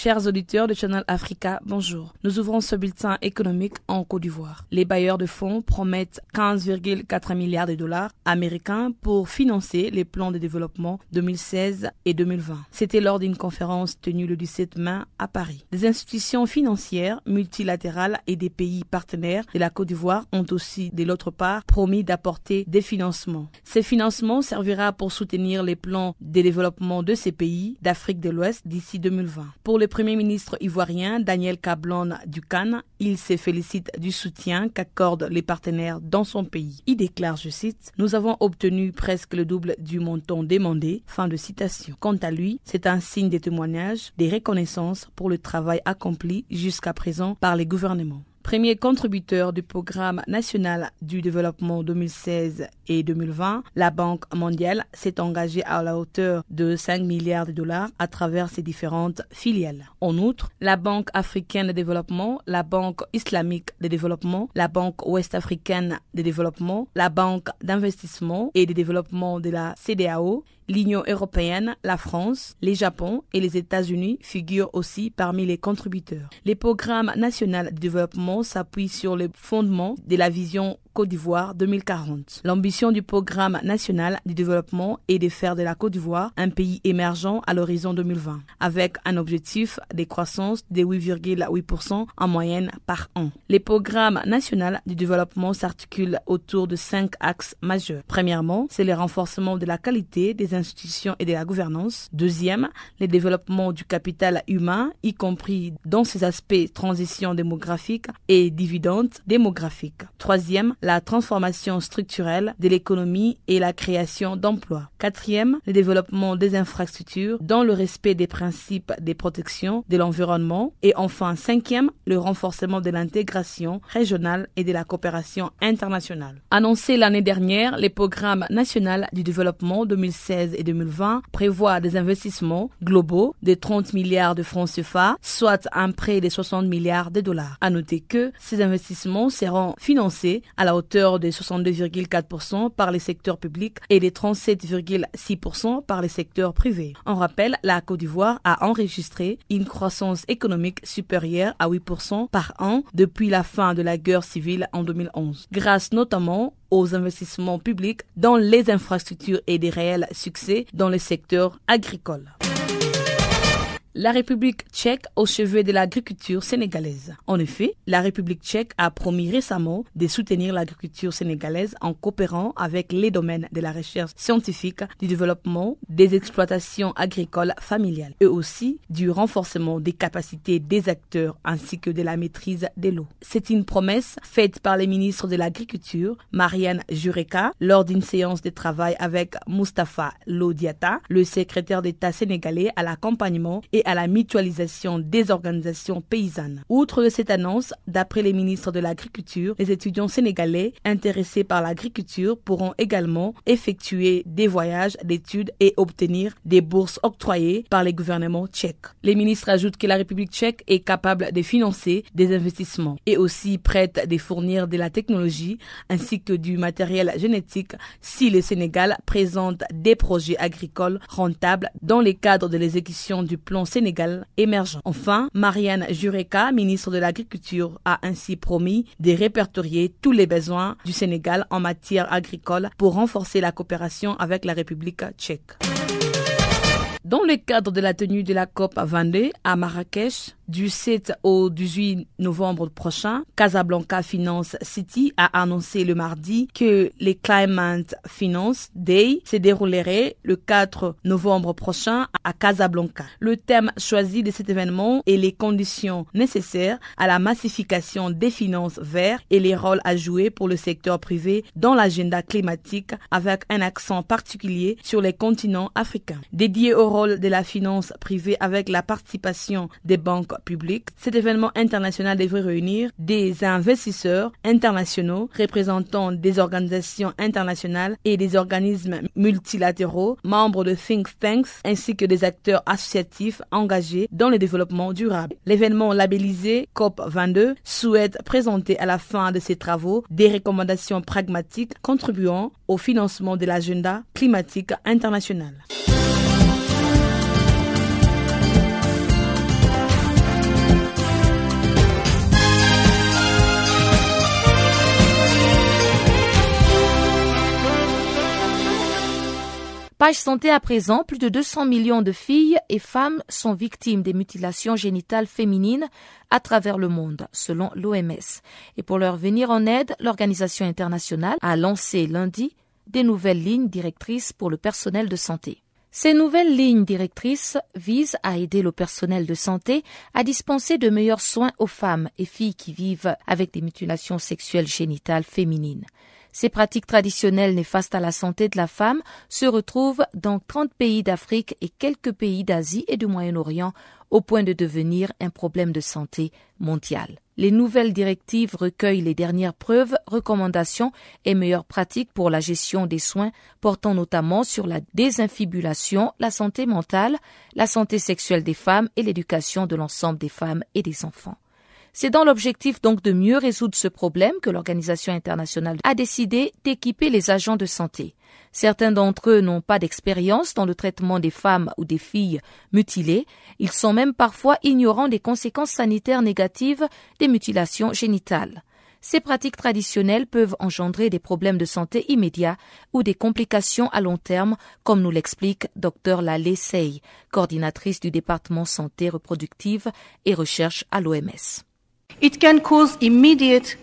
Chers auditeurs de Channel Africa, bonjour. Nous ouvrons ce bulletin économique en Côte d'Ivoire. Les bailleurs de fonds promettent 15,4 milliards de dollars américains pour financer les plans de développement 2016 et 2020. C'était lors d'une conférence tenue le 17 mai à Paris. Des institutions financières multilatérales et des pays partenaires de la Côte d'Ivoire ont aussi, de l'autre part, promis d'apporter des financements. Ces financements servira pour soutenir les plans de développement de ces pays d'Afrique de l'Ouest d'ici 2020. Pour le Premier ministre ivoirien Daniel Cablon Ducan, il se félicite du soutien qu'accordent les partenaires dans son pays. Il déclare, je cite, Nous avons obtenu presque le double du montant demandé. Fin de citation. Quant à lui, c'est un signe de témoignage, des reconnaissances pour le travail accompli jusqu'à présent par les gouvernements premier contributeur du programme national du développement 2016 et 2020, la Banque mondiale s'est engagée à la hauteur de 5 milliards de dollars à travers ses différentes filiales. En outre, la Banque africaine de développement, la Banque islamique de développement, la Banque ouest-africaine de développement, la Banque d'investissement et de développement de la CDAO L'Union européenne, la France, les Japon et les États-Unis figurent aussi parmi les contributeurs. Les programmes nationaux de développement s'appuient sur les fondements de la vision Côte d'Ivoire 2040. L'ambition du programme national du développement est de faire de la Côte d'Ivoire un pays émergent à l'horizon 2020, avec un objectif de croissance de 8,8% en moyenne par an. Les programmes nationaux du développement s'articulent autour de cinq axes majeurs. Premièrement, c'est le renforcement de la qualité des institutions et de la gouvernance. Deuxième, le développement du capital humain, y compris dans ses aspects transition démographique et dividendes démographiques. Troisième, la transformation structurelle de l'économie et la création d'emplois. Quatrième, le développement des infrastructures dans le respect des principes des protections de l'environnement. Et enfin, cinquième, le renforcement de l'intégration régionale et de la coopération internationale. Annoncé l'année dernière, les programmes nationaux du développement 2016 et 2020 prévoient des investissements globaux de 30 milliards de francs CFA, soit un prêt de 60 milliards de dollars. À noter que ces investissements seront financés à la hauteur de 62,4% par les secteurs publics et de 37,6% par les secteurs privés. On rappelle, la Côte d'Ivoire a enregistré une croissance économique supérieure à 8% par an depuis la fin de la guerre civile en 2011, grâce notamment aux investissements publics dans les infrastructures et des réels succès dans le secteur agricole la République tchèque au chevet de l'agriculture sénégalaise. En effet, la République tchèque a promis récemment de soutenir l'agriculture sénégalaise en coopérant avec les domaines de la recherche scientifique, du développement, des exploitations agricoles familiales et aussi du renforcement des capacités des acteurs ainsi que de la maîtrise de l'eau. C'est une promesse faite par le ministre de l'Agriculture, Marianne Jureka, lors d'une séance de travail avec Mustapha Lodiata, le secrétaire d'État sénégalais à l'accompagnement et à la mutualisation des organisations paysannes. Outre cette annonce, d'après les ministres de l'Agriculture, les étudiants sénégalais intéressés par l'agriculture pourront également effectuer des voyages d'études et obtenir des bourses octroyées par les gouvernements tchèques. Les ministres ajoutent que la République tchèque est capable de financer des investissements et aussi prête de fournir de la technologie ainsi que du matériel génétique si le Sénégal présente des projets agricoles rentables dans le cadre de l'exécution du plan Enfin, Marianne Jureka, ministre de l'Agriculture, a ainsi promis de répertorier tous les besoins du Sénégal en matière agricole pour renforcer la coopération avec la République tchèque. Dans le cadre de la tenue de la COP 22 à Marrakech, Du 7 au 18 novembre prochain, Casablanca Finance City a annoncé le mardi que les Climate Finance Day se déroulerait le 4 novembre prochain à Casablanca. Le thème choisi de cet événement est les conditions nécessaires à la massification des finances vertes et les rôles à jouer pour le secteur privé dans l'agenda climatique avec un accent particulier sur les continents africains. Dédié au rôle de la finance privée avec la participation des banques cet événement international devrait réunir des investisseurs internationaux représentant des organisations internationales et des organismes multilatéraux, membres de think tanks ainsi que des acteurs associatifs engagés dans le développement durable. L'événement labellisé COP22 souhaite présenter à la fin de ses travaux des recommandations pragmatiques contribuant au financement de l'agenda climatique international. Page santé à présent, plus de 200 millions de filles et femmes sont victimes des mutilations génitales féminines à travers le monde, selon l'OMS. Et pour leur venir en aide, l'Organisation internationale a lancé lundi des nouvelles lignes directrices pour le personnel de santé. Ces nouvelles lignes directrices visent à aider le personnel de santé à dispenser de meilleurs soins aux femmes et filles qui vivent avec des mutilations sexuelles génitales féminines. Ces pratiques traditionnelles néfastes à la santé de la femme se retrouvent dans 30 pays d'Afrique et quelques pays d'Asie et du Moyen-Orient au point de devenir un problème de santé mondial. Les nouvelles directives recueillent les dernières preuves, recommandations et meilleures pratiques pour la gestion des soins portant notamment sur la désinfibulation, la santé mentale, la santé sexuelle des femmes et l'éducation de l'ensemble des femmes et des enfants. C'est dans l'objectif donc de mieux résoudre ce problème que l'Organisation internationale a décidé d'équiper les agents de santé. Certains d'entre eux n'ont pas d'expérience dans le traitement des femmes ou des filles mutilées. Ils sont même parfois ignorants des conséquences sanitaires négatives des mutilations génitales. Ces pratiques traditionnelles peuvent engendrer des problèmes de santé immédiats ou des complications à long terme, comme nous l'explique Dr Lalé Sey, coordinatrice du département santé reproductive et recherche à l'OMS. It can cause immediate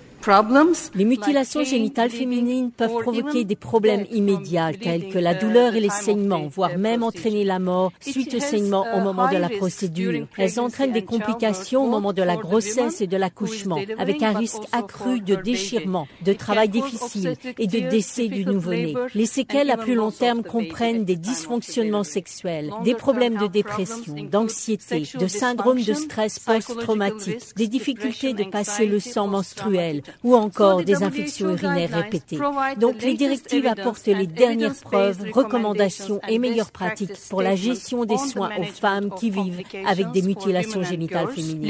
Les mutilations génitales féminines peuvent provoquer des problèmes immédiats tels que la douleur et les saignements, voire même entraîner la mort suite aux saignements au moment de la procédure. Elles entraînent des complications au moment de la grossesse et de l'accouchement, avec un risque accru de déchirement, de travail difficile et de décès du nouveau-né. Les séquelles à plus long terme comprennent des dysfonctionnements sexuels, des problèmes de dépression, d'anxiété, de syndrome de stress post-traumatique, des difficultés de passer le sang menstruel, ou encore des infections urinaires répétées. Donc les directives apportent les dernières preuves, recommandations et meilleures pratiques pour la gestion des soins aux femmes qui vivent avec des mutilations génitales féminines.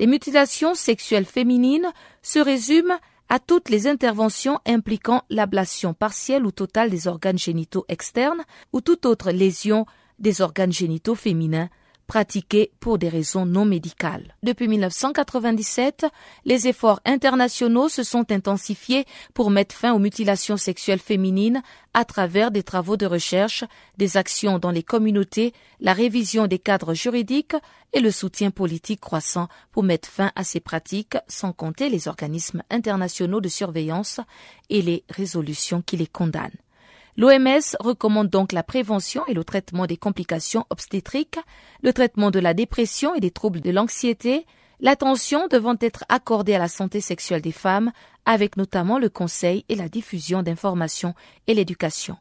Les mutilations sexuelles féminines se résument à toutes les interventions impliquant l'ablation partielle ou totale des organes génitaux externes ou toute autre lésion des organes génitaux féminins pratiquées pour des raisons non médicales. Depuis 1997, les efforts internationaux se sont intensifiés pour mettre fin aux mutilations sexuelles féminines à travers des travaux de recherche, des actions dans les communautés, la révision des cadres juridiques et le soutien politique croissant pour mettre fin à ces pratiques, sans compter les organismes internationaux de surveillance et les résolutions qui les condamnent. L'OMS recommande donc la prévention et le traitement des complications obstétriques, le traitement de la dépression et des troubles de l'anxiété, l'attention devant être accordée à la santé sexuelle des femmes, avec notamment le conseil et la diffusion d'informations et l'éducation.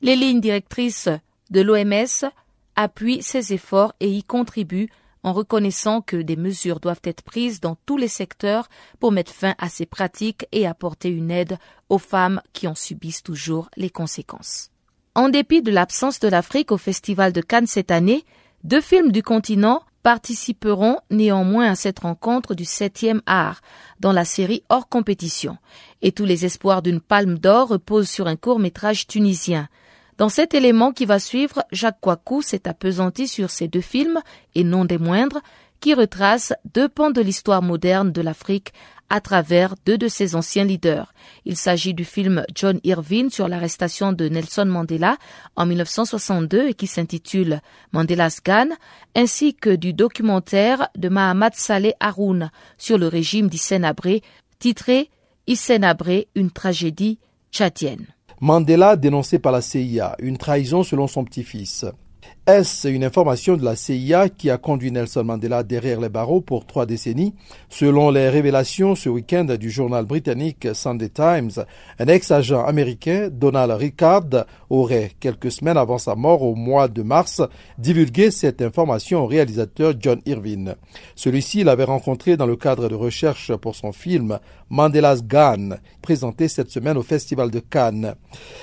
Les lignes directrices de l'OMS appuient ces efforts et y contribuent en reconnaissant que des mesures doivent être prises dans tous les secteurs pour mettre fin à ces pratiques et apporter une aide aux femmes qui en subissent toujours les conséquences. En dépit de l'absence de l'Afrique au Festival de Cannes cette année, deux films du continent participeront néanmoins à cette rencontre du septième art dans la série hors compétition. Et tous les espoirs d'une palme d'or reposent sur un court métrage tunisien. Dans cet élément qui va suivre, Jacques Coicou s'est appesanti sur ces deux films, et non des moindres, qui retrace deux pans de l'histoire moderne de l'Afrique à travers deux de ses anciens leaders. Il s'agit du film John Irvine sur l'arrestation de Nelson Mandela en 1962 et qui s'intitule Mandela's Gun, ainsi que du documentaire de Mahamat Saleh Haroun sur le régime d'Hissène Abré, titré Hissène Abré, une tragédie tchadienne. Mandela dénoncé par la CIA, une trahison selon son petit-fils. Est-ce une information de la CIA qui a conduit Nelson Mandela derrière les barreaux pour trois décennies? Selon les révélations ce week-end du journal britannique Sunday Times, un ex-agent américain, Donald Ricard, aurait, quelques semaines avant sa mort au mois de mars, divulgué cette information au réalisateur John Irvine. Celui-ci l'avait rencontré dans le cadre de recherche pour son film Mandela's Gun, présenté cette semaine au Festival de Cannes.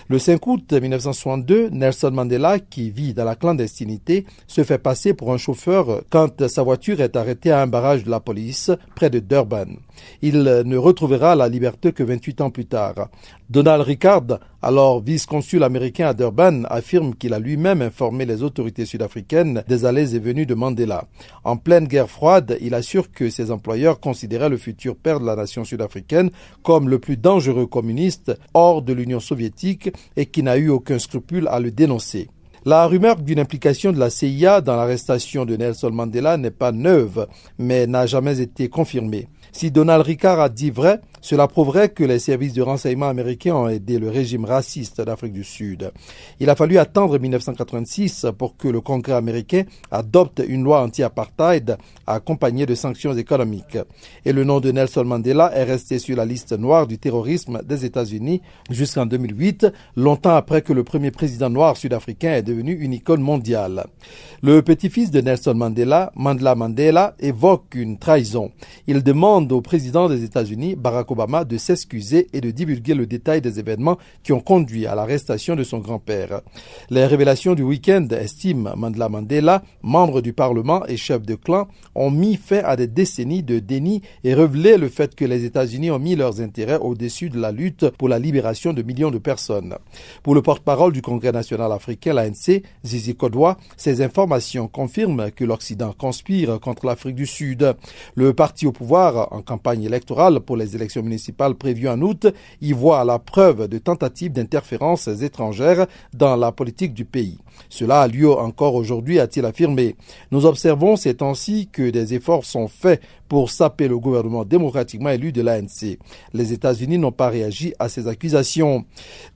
Le 5 août 1962, Nelson Mandela, qui vit dans la clandestinité, se fait passer pour un chauffeur quand sa voiture est arrêtée à un barrage de la police près de Durban. Il ne retrouvera la liberté que 28 ans plus tard. Donald Ricard, alors vice-consul américain à Durban, affirme qu'il a lui-même informé les autorités sud-africaines des allées et venues de Mandela. En pleine guerre froide, il assure que ses employeurs considéraient le futur père de la nation sud-africaine comme le plus dangereux communiste hors de l'Union soviétique et qui n'a eu aucun scrupule à le dénoncer. La rumeur d'une implication de la CIA dans l'arrestation de Nelson Mandela n'est pas neuve, mais n'a jamais été confirmée. Si Donald Ricard a dit vrai, cela prouverait que les services de renseignement américains ont aidé le régime raciste d'Afrique du Sud. Il a fallu attendre 1986 pour que le Congrès américain adopte une loi anti-apartheid accompagnée de sanctions économiques. Et le nom de Nelson Mandela est resté sur la liste noire du terrorisme des États-Unis jusqu'en 2008, longtemps après que le premier président noir sud-africain est devenu une icône mondiale. Le petit-fils de Nelson Mandela, Mandela Mandela, évoque une trahison. Il demande au président des États-Unis, Barack Obama de s'excuser et de divulguer le détail des événements qui ont conduit à l'arrestation de son grand-père. Les révélations du week-end estiment Mandela Mandela, membre du Parlement et chef de clan, ont mis fin à des décennies de déni et révélé le fait que les États-Unis ont mis leurs intérêts au-dessus de la lutte pour la libération de millions de personnes. Pour le porte-parole du Congrès national africain, l'ANC, Zizi Kodwa, ces informations confirment que l'Occident conspire contre l'Afrique du Sud. Le parti au pouvoir, en campagne électorale pour les élections municipale prévue en août y voit la preuve de tentatives d'interférences étrangères dans la politique du pays. Cela a lieu encore aujourd'hui, a-t-il affirmé. Nous observons ces temps-ci que des efforts sont faits pour saper le gouvernement démocratiquement élu de l'ANC. Les États-Unis n'ont pas réagi à ces accusations.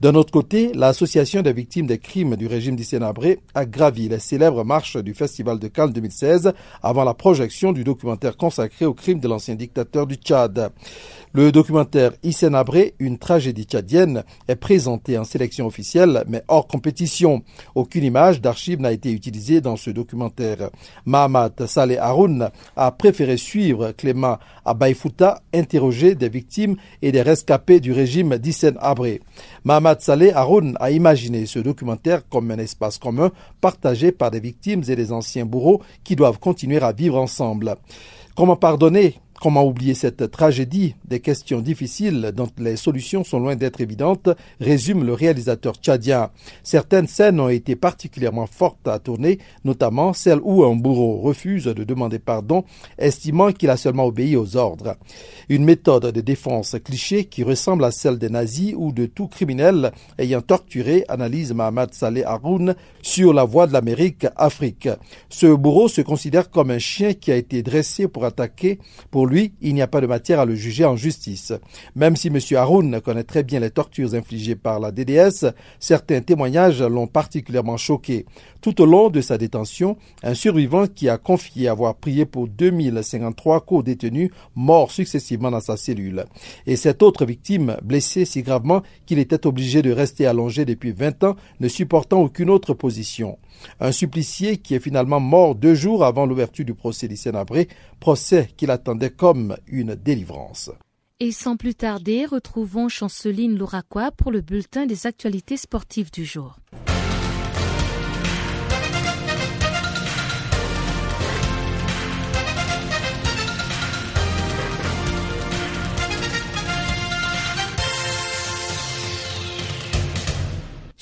D'un autre côté, l'Association des victimes des crimes du régime d'Issénabré a gravi les célèbres marches du Festival de Cannes 2016 avant la projection du documentaire consacré aux crimes de l'ancien dictateur du Tchad. Le documentaire Issénabré, une tragédie tchadienne, est présenté en sélection officielle mais hors compétition. Aucune image d'archive n'a été utilisée dans ce documentaire. Mahamat Saleh Haroun a préféré suivre Clément Abaïfouta, interrogé des victimes et des rescapés du régime d'Hissène Abré. Mahamat Saleh Haroun a imaginé ce documentaire comme un espace commun partagé par des victimes et des anciens bourreaux qui doivent continuer à vivre ensemble. Comment pardonner Comment oublier cette tragédie? Des questions difficiles dont les solutions sont loin d'être évidentes, résume le réalisateur tchadien. Certaines scènes ont été particulièrement fortes à tourner, notamment celle où un bourreau refuse de demander pardon, estimant qu'il a seulement obéi aux ordres. Une méthode de défense cliché qui ressemble à celle des nazis ou de tout criminel ayant torturé, analyse Mohamed Saleh Haroun sur la voie de l'Amérique Afrique. Ce bourreau se considère comme un chien qui a été dressé pour attaquer, pour lui, il n'y a pas de matière à le juger en justice. Même si M. Haroun connaît très bien les tortures infligées par la DDS, certains témoignages l'ont particulièrement choqué. Tout au long de sa détention, un survivant qui a confié avoir prié pour 2053 co-détenus morts successivement dans sa cellule. Et cette autre victime, blessée si gravement qu'il était obligé de rester allongé depuis 20 ans, ne supportant aucune autre position. Un supplicié qui est finalement mort deux jours avant l'ouverture du procès d'Issénabré, procès qu'il attendait comme une délivrance. Et sans plus tarder, retrouvons Chanceline Louraquois pour le bulletin des actualités sportives du jour.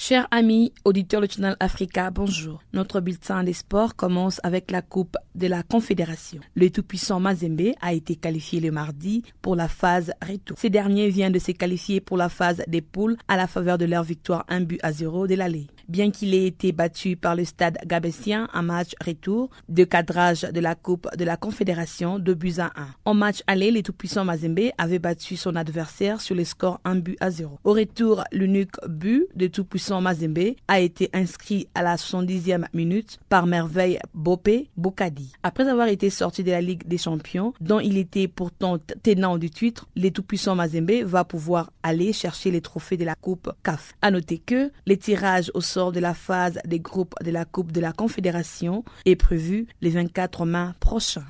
Chers amis auditeurs du Channel Africa, bonjour. Notre bulletin des sports commence avec la Coupe de la Confédération. Le tout-puissant Mazembe a été qualifié le mardi pour la phase retour. Ces derniers viennent de se qualifier pour la phase des poules à la faveur de leur victoire 1 but à 0 de l'aller bien qu'il ait été battu par le stade gabessien en match retour de cadrage de la Coupe de la Confédération de buts à 1. En match aller, les tout-puissants Mazembe avait battu son adversaire sur le score 1 but à 0. Au retour, l'unique but de tout-puissant Mazembe a été inscrit à la 70e minute par Merveille Bopé Bokadi. Après avoir été sorti de la Ligue des Champions, dont il était pourtant tenant du titre, les tout-puissants Mazembe va pouvoir aller chercher les trophées de la Coupe CAF. À noter que les tirages au de la phase des groupes de la Coupe de la Confédération est prévu les 24 mai prochains.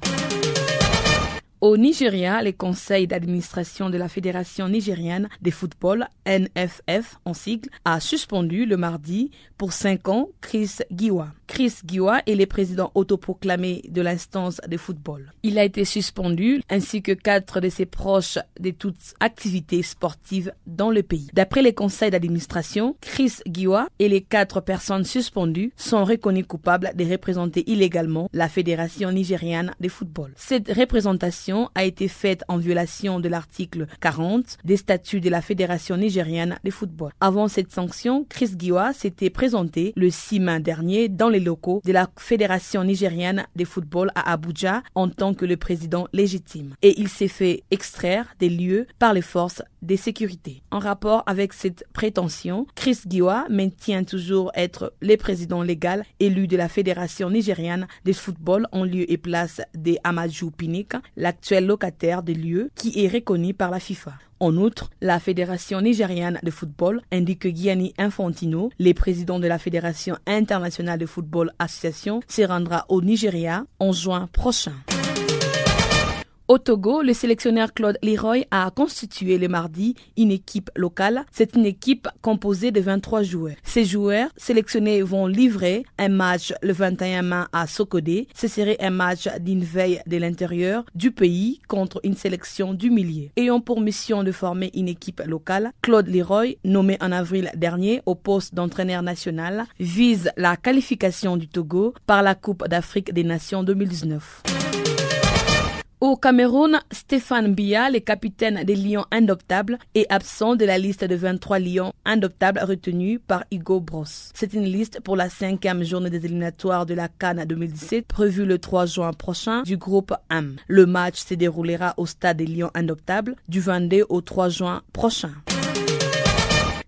Au Nigeria, les conseils d'administration de la Fédération nigérienne de football, NFF en sigle, a suspendu le mardi pour cinq ans Chris Giwa. Chris Giwa est le président autoproclamé de l'instance de football. Il a été suspendu ainsi que quatre de ses proches de toutes activités sportives dans le pays. D'après les conseils d'administration, Chris Giwa et les quatre personnes suspendues sont reconnus coupables de représenter illégalement la Fédération nigérienne de football. Cette représentation a été faite en violation de l'article 40 des statuts de la Fédération nigérienne de football. Avant cette sanction, Chris Giwa s'était présenté le 6 mai dernier dans les locaux de la Fédération nigérienne de football à Abuja en tant que le président légitime. Et il s'est fait extraire des lieux par les forces de sécurité. En rapport avec cette prétention, Chris Giwa maintient toujours être le président légal élu de la Fédération nigérienne de football en lieu et place de Amadou Pinik, l'actuel locataire des lieux qui est reconnu par la FIFA. En outre, la Fédération nigériane de football indique que Gianni Infantino, le président de la Fédération internationale de football association, se rendra au Nigeria en juin prochain. Au Togo, le sélectionneur Claude Leroy a constitué le mardi une équipe locale. C'est une équipe composée de 23 joueurs. Ces joueurs sélectionnés vont livrer un match le 21 mai à Sokodé. Ce serait un match d'une veille de l'intérieur du pays contre une sélection du milieu. Ayant pour mission de former une équipe locale, Claude Leroy, nommé en avril dernier au poste d'entraîneur national, vise la qualification du Togo par la Coupe d'Afrique des Nations 2019. Au Cameroun, Stéphane Biya, le capitaine des Lions indoptables, est absent de la liste de 23 Lions indoptables retenus par Hugo Bros. C'est une liste pour la cinquième journée des éliminatoires de la Cannes 2017 prévue le 3 juin prochain du groupe M. Le match se déroulera au stade des Lions indoptables du 22 au 3 juin prochain.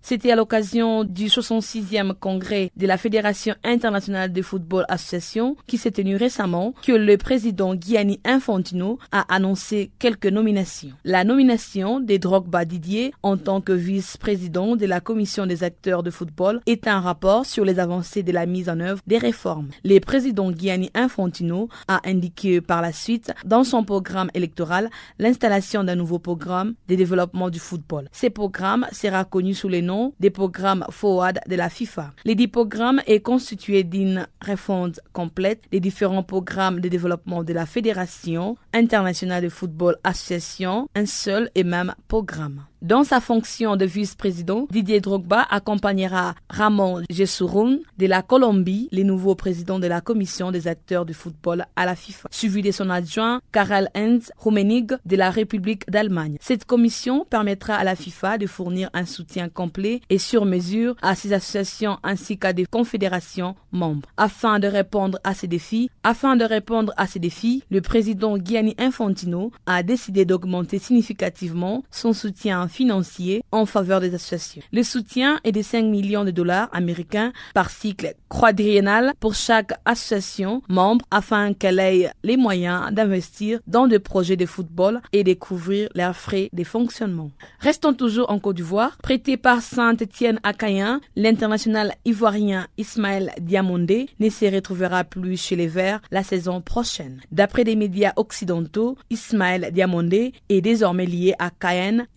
C'était à l'occasion du 66e congrès de la Fédération internationale de football association qui s'est tenu récemment que le président Gianni Infantino a annoncé quelques nominations. La nomination de Drogba Didier en tant que vice-président de la commission des acteurs de football est un rapport sur les avancées de la mise en œuvre des réformes. Le président Gianni Infantino a indiqué par la suite dans son programme électoral l'installation d'un nouveau programme de développement du football. Ce programme sera connu sous le nom des programmes forward de la FIFA. Les dix programmes est constitué d'une refonte complète des différents programmes de développement de la Fédération internationale de football association, un seul et même programme. Dans sa fonction de vice-président, Didier Drogba accompagnera Ramon Jessurun de la Colombie, le nouveau président de la commission des acteurs du football à la FIFA, suivi de son adjoint Karel Heinz Rummenig de la République d'Allemagne. Cette commission permettra à la FIFA de fournir un soutien complet et sur mesure à ses associations ainsi qu'à des confédérations membres. Afin de répondre à ces défis, afin de répondre à ces défis, le président Gianni Infantino a décidé d'augmenter significativement son soutien financier en faveur des associations. Le soutien est de 5 millions de dollars américains par cycle quadriennal pour chaque association membre afin qu'elle ait les moyens d'investir dans des projets de football et de couvrir leurs frais de fonctionnement. Restons toujours en Côte d'Ivoire. Prêté par Saint-Étienne à Cayen, l'international ivoirien Ismaël Diamondé ne se retrouvera plus chez les Verts la saison prochaine. D'après des médias occidentaux, Ismaël Diamondé est désormais lié à Cayenne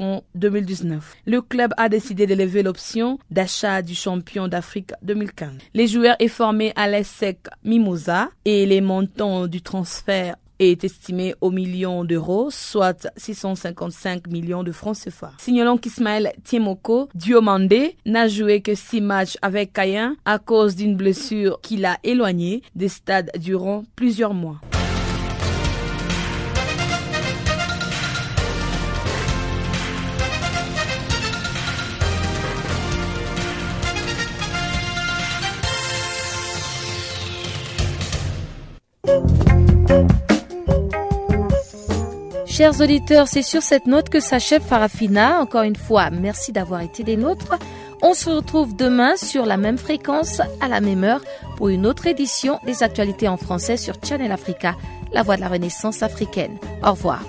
jusqu'en 2019. Le club a décidé de lever l'option d'achat du champion d'Afrique 2015. Les joueurs est formé à l'ESSEC Mimosa et les montants du transfert est estimé au million d'euros, soit 655 millions de francs CFA. Signalons qu'Ismaël Tiemoko Diomandé n'a joué que six matchs avec Cayen à cause d'une blessure qui l'a éloigné des stades durant plusieurs mois. Chers auditeurs, c'est sur cette note que s'achève Farafina. Encore une fois, merci d'avoir été des nôtres. On se retrouve demain sur la même fréquence, à la même heure, pour une autre édition des actualités en français sur Channel Africa, la voix de la renaissance africaine. Au revoir.